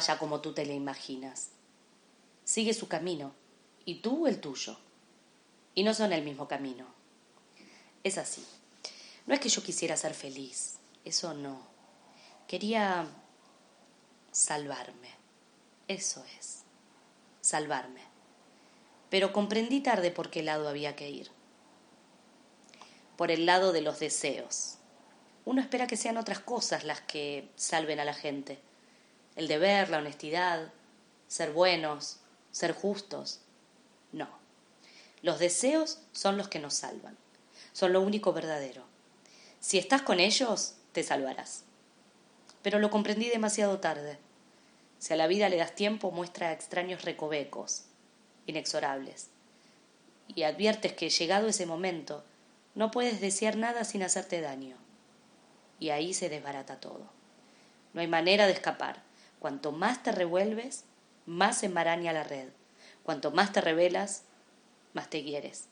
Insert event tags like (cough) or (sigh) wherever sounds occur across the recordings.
vaya como tú te la imaginas. Sigue su camino y tú el tuyo. Y no son el mismo camino. Es así. No es que yo quisiera ser feliz, eso no. Quería salvarme. Eso es. Salvarme. Pero comprendí tarde por qué lado había que ir. Por el lado de los deseos. Uno espera que sean otras cosas las que salven a la gente. El deber, la honestidad, ser buenos, ser justos. No. Los deseos son los que nos salvan. Son lo único verdadero. Si estás con ellos, te salvarás. Pero lo comprendí demasiado tarde. Si a la vida le das tiempo, muestra extraños recovecos, inexorables. Y adviertes que llegado ese momento, no puedes desear nada sin hacerte daño. Y ahí se desbarata todo. No hay manera de escapar. Cuanto más te revuelves, más se enmaraña la red. Cuanto más te revelas, más te quieres.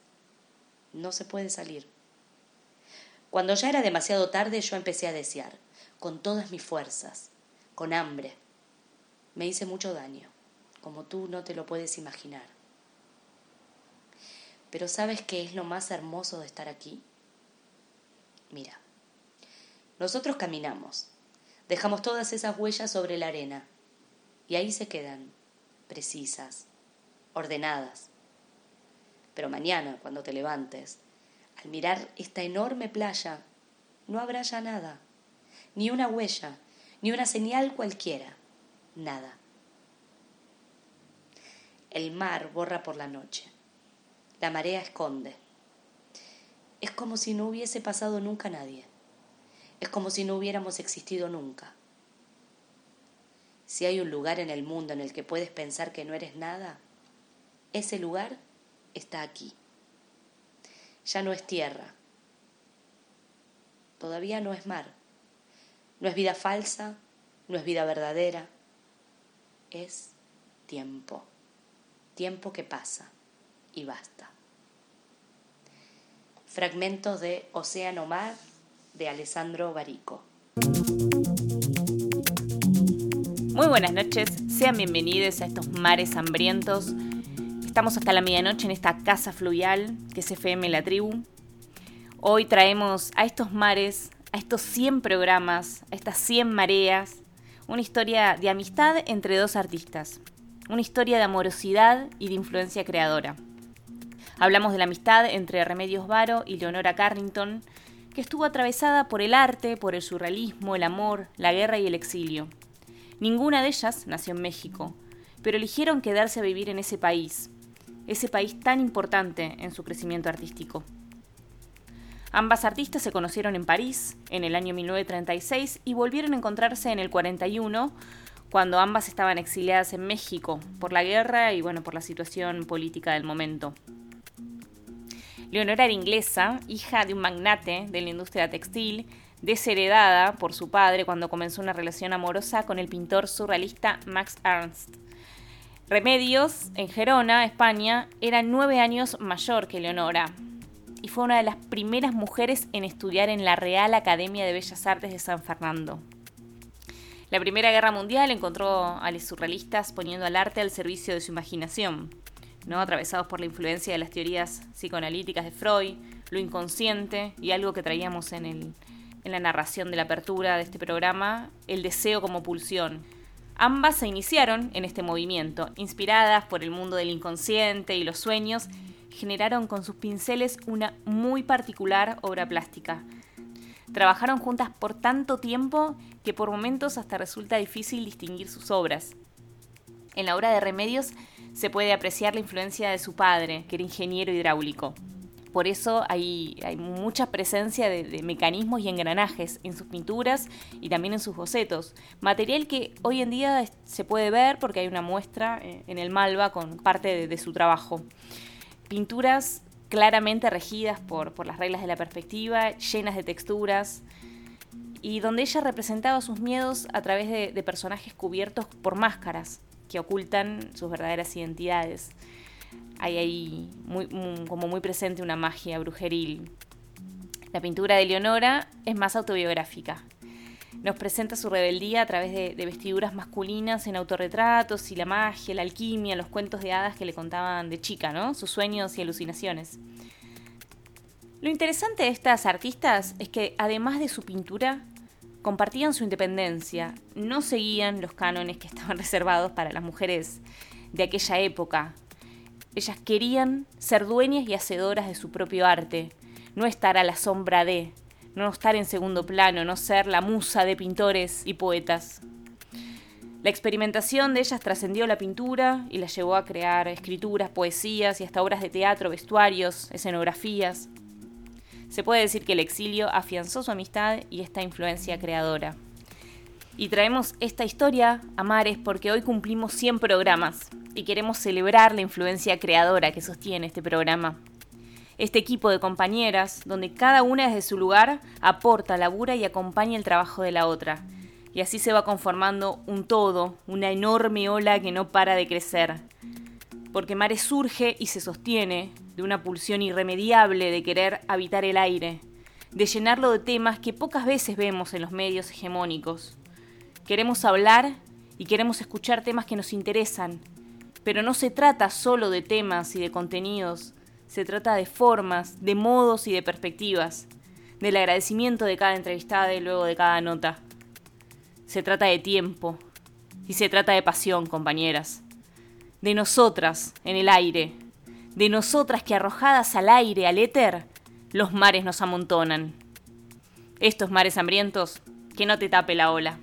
No se puede salir. Cuando ya era demasiado tarde, yo empecé a desear, con todas mis fuerzas, con hambre, me hice mucho daño, como tú no te lo puedes imaginar. Pero ¿sabes qué es lo más hermoso de estar aquí? Mira, nosotros caminamos, dejamos todas esas huellas sobre la arena y ahí se quedan, precisas, ordenadas. Pero mañana, cuando te levantes, al mirar esta enorme playa, no habrá ya nada, ni una huella, ni una señal cualquiera nada. El mar borra por la noche. La marea esconde. Es como si no hubiese pasado nunca nadie. Es como si no hubiéramos existido nunca. Si hay un lugar en el mundo en el que puedes pensar que no eres nada, ese lugar está aquí. Ya no es tierra. Todavía no es mar. No es vida falsa, no es vida verdadera es tiempo, tiempo que pasa y basta. Fragmentos de Océano Mar de Alessandro Barico. Muy buenas noches, sean bienvenidos a estos mares hambrientos. Estamos hasta la medianoche en esta casa fluvial que es FM La Tribu. Hoy traemos a estos mares, a estos 100 programas, a estas 100 mareas, una historia de amistad entre dos artistas, una historia de amorosidad y de influencia creadora. Hablamos de la amistad entre Remedios Varo y Leonora Carrington, que estuvo atravesada por el arte, por el surrealismo, el amor, la guerra y el exilio. Ninguna de ellas nació en México, pero eligieron quedarse a vivir en ese país, ese país tan importante en su crecimiento artístico. Ambas artistas se conocieron en París en el año 1936 y volvieron a encontrarse en el 41 cuando ambas estaban exiliadas en México por la guerra y bueno, por la situación política del momento. Leonora era inglesa, hija de un magnate de la industria textil, desheredada por su padre cuando comenzó una relación amorosa con el pintor surrealista Max Ernst. Remedios, en Gerona, España, era nueve años mayor que Leonora, y fue una de las primeras mujeres en estudiar en la Real Academia de Bellas Artes de San Fernando. La Primera Guerra Mundial encontró a los surrealistas poniendo al arte al servicio de su imaginación, ¿no? atravesados por la influencia de las teorías psicoanalíticas de Freud, lo inconsciente y algo que traíamos en, en la narración de la apertura de este programa, el deseo como pulsión. Ambas se iniciaron en este movimiento, inspiradas por el mundo del inconsciente y los sueños, generaron con sus pinceles una muy particular obra plástica. Trabajaron juntas por tanto tiempo que por momentos hasta resulta difícil distinguir sus obras. En la obra de Remedios se puede apreciar la influencia de su padre, que era ingeniero hidráulico. Por eso hay, mucha presencia de, de, mecanismos y engranajes en sus pinturas y también en sus bocetos. Material que hoy en día se puede ver porque hay una muestra eh, en el Malva con parte de su trabajo pinturas claramente regidas por, las reglas de la perspectiva, llenas de texturas, y donde ella representaba sus miedos a través de, personajes cubiertos por máscaras que ocultan sus verdaderas identidades. Hay ahí como muy presente una magia brujeril. La pintura de Leonora es más autobiográfica. nos presenta su rebeldía a través de, de, vestiduras masculinas en autorretratos y la magia, la alquimia, los cuentos de hadas que le contaban de chica, ¿no? Sus sueños y alucinaciones. Lo interesante de estas artistas es que además de su pintura, compartían su independencia, no seguían los cánones que estaban (laughs) reservados para las mujeres de aquella época. Ellas querían ser dueñas y hacedoras de su propio arte, no estar a la sombra de, no estar en segundo plano, no ser la musa de pintores y poetas. La experimentación de ellas trascendió la pintura y las llevó a crear escrituras, poesías y hasta obras de teatro, vestuarios, escenografías. Se puede decir que el exilio afianzó su amistad y esta influencia creadora. Y traemos esta historia a Mares porque hoy cumplimos 100 programas y queremos celebrar la influencia creadora que sostiene este programa. Este equipo de compañeras, donde cada una desde su lugar aporta, labura y acompaña el trabajo de la otra. Y así se va conformando un todo, una enorme ola que no para de crecer. Porque Mares surge y se sostiene de una pulsión irremediable de querer habitar el aire, de llenarlo de temas que pocas veces vemos en los medios hegemónicos. Queremos hablar y queremos escuchar temas que nos interesan, pero no se trata solo de temas y de contenidos, se trata de formas, de modos y de perspectivas, del agradecimiento de cada entrevistada y luego de cada nota. Se trata de tiempo y se trata de pasión, compañeras. De nosotras en el aire, de nosotras que arrojadas al aire, al éter, los mares nos amontonan. Estos mares hambrientos, que no te tape la ola.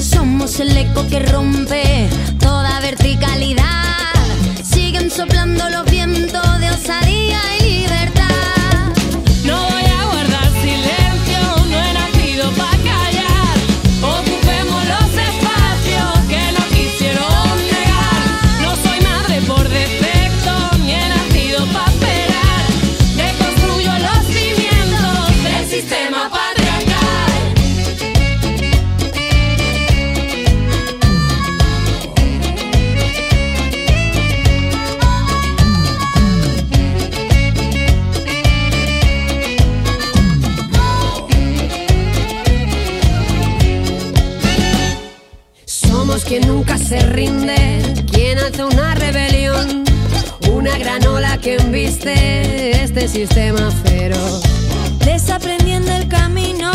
Somos el eco que rompe toda verticalidad. Se rinde, quien hace una rebelión, una gran ola que embiste este sistema feroz. Desaprendiendo el camino,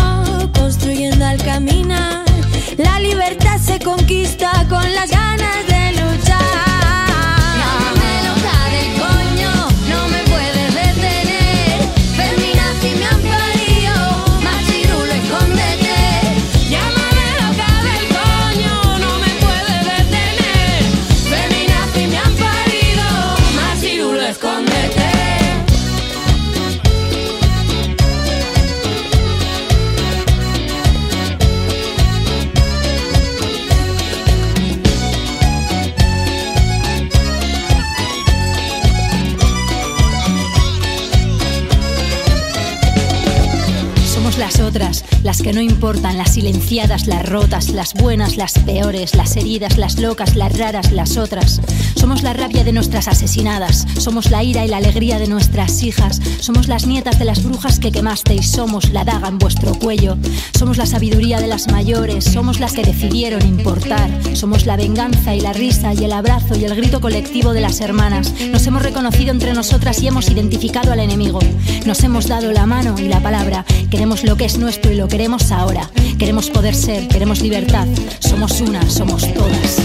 construyendo al caminar. La libertad se conquista con las ganas de luchar. Las que no importan, las silenciadas, las rotas, las buenas, las peores, las heridas, las locas, las raras, las otras. Somos la rabia de nuestras asesinadas, somos la ira y la alegría de nuestras hijas, somos las nietas de las brujas que quemasteis, somos la daga en vuestro cuello, somos la sabiduría de las mayores, somos las que decidieron importar, somos la venganza y la risa y el abrazo y el grito colectivo de las hermanas. Nos hemos reconocido entre nosotras y hemos identificado al enemigo. Nos hemos dado la mano y la palabra. Queremos lo que es nuestro y lo queremos ahora. Queremos poder ser, queremos libertad. Somos una, somos todas.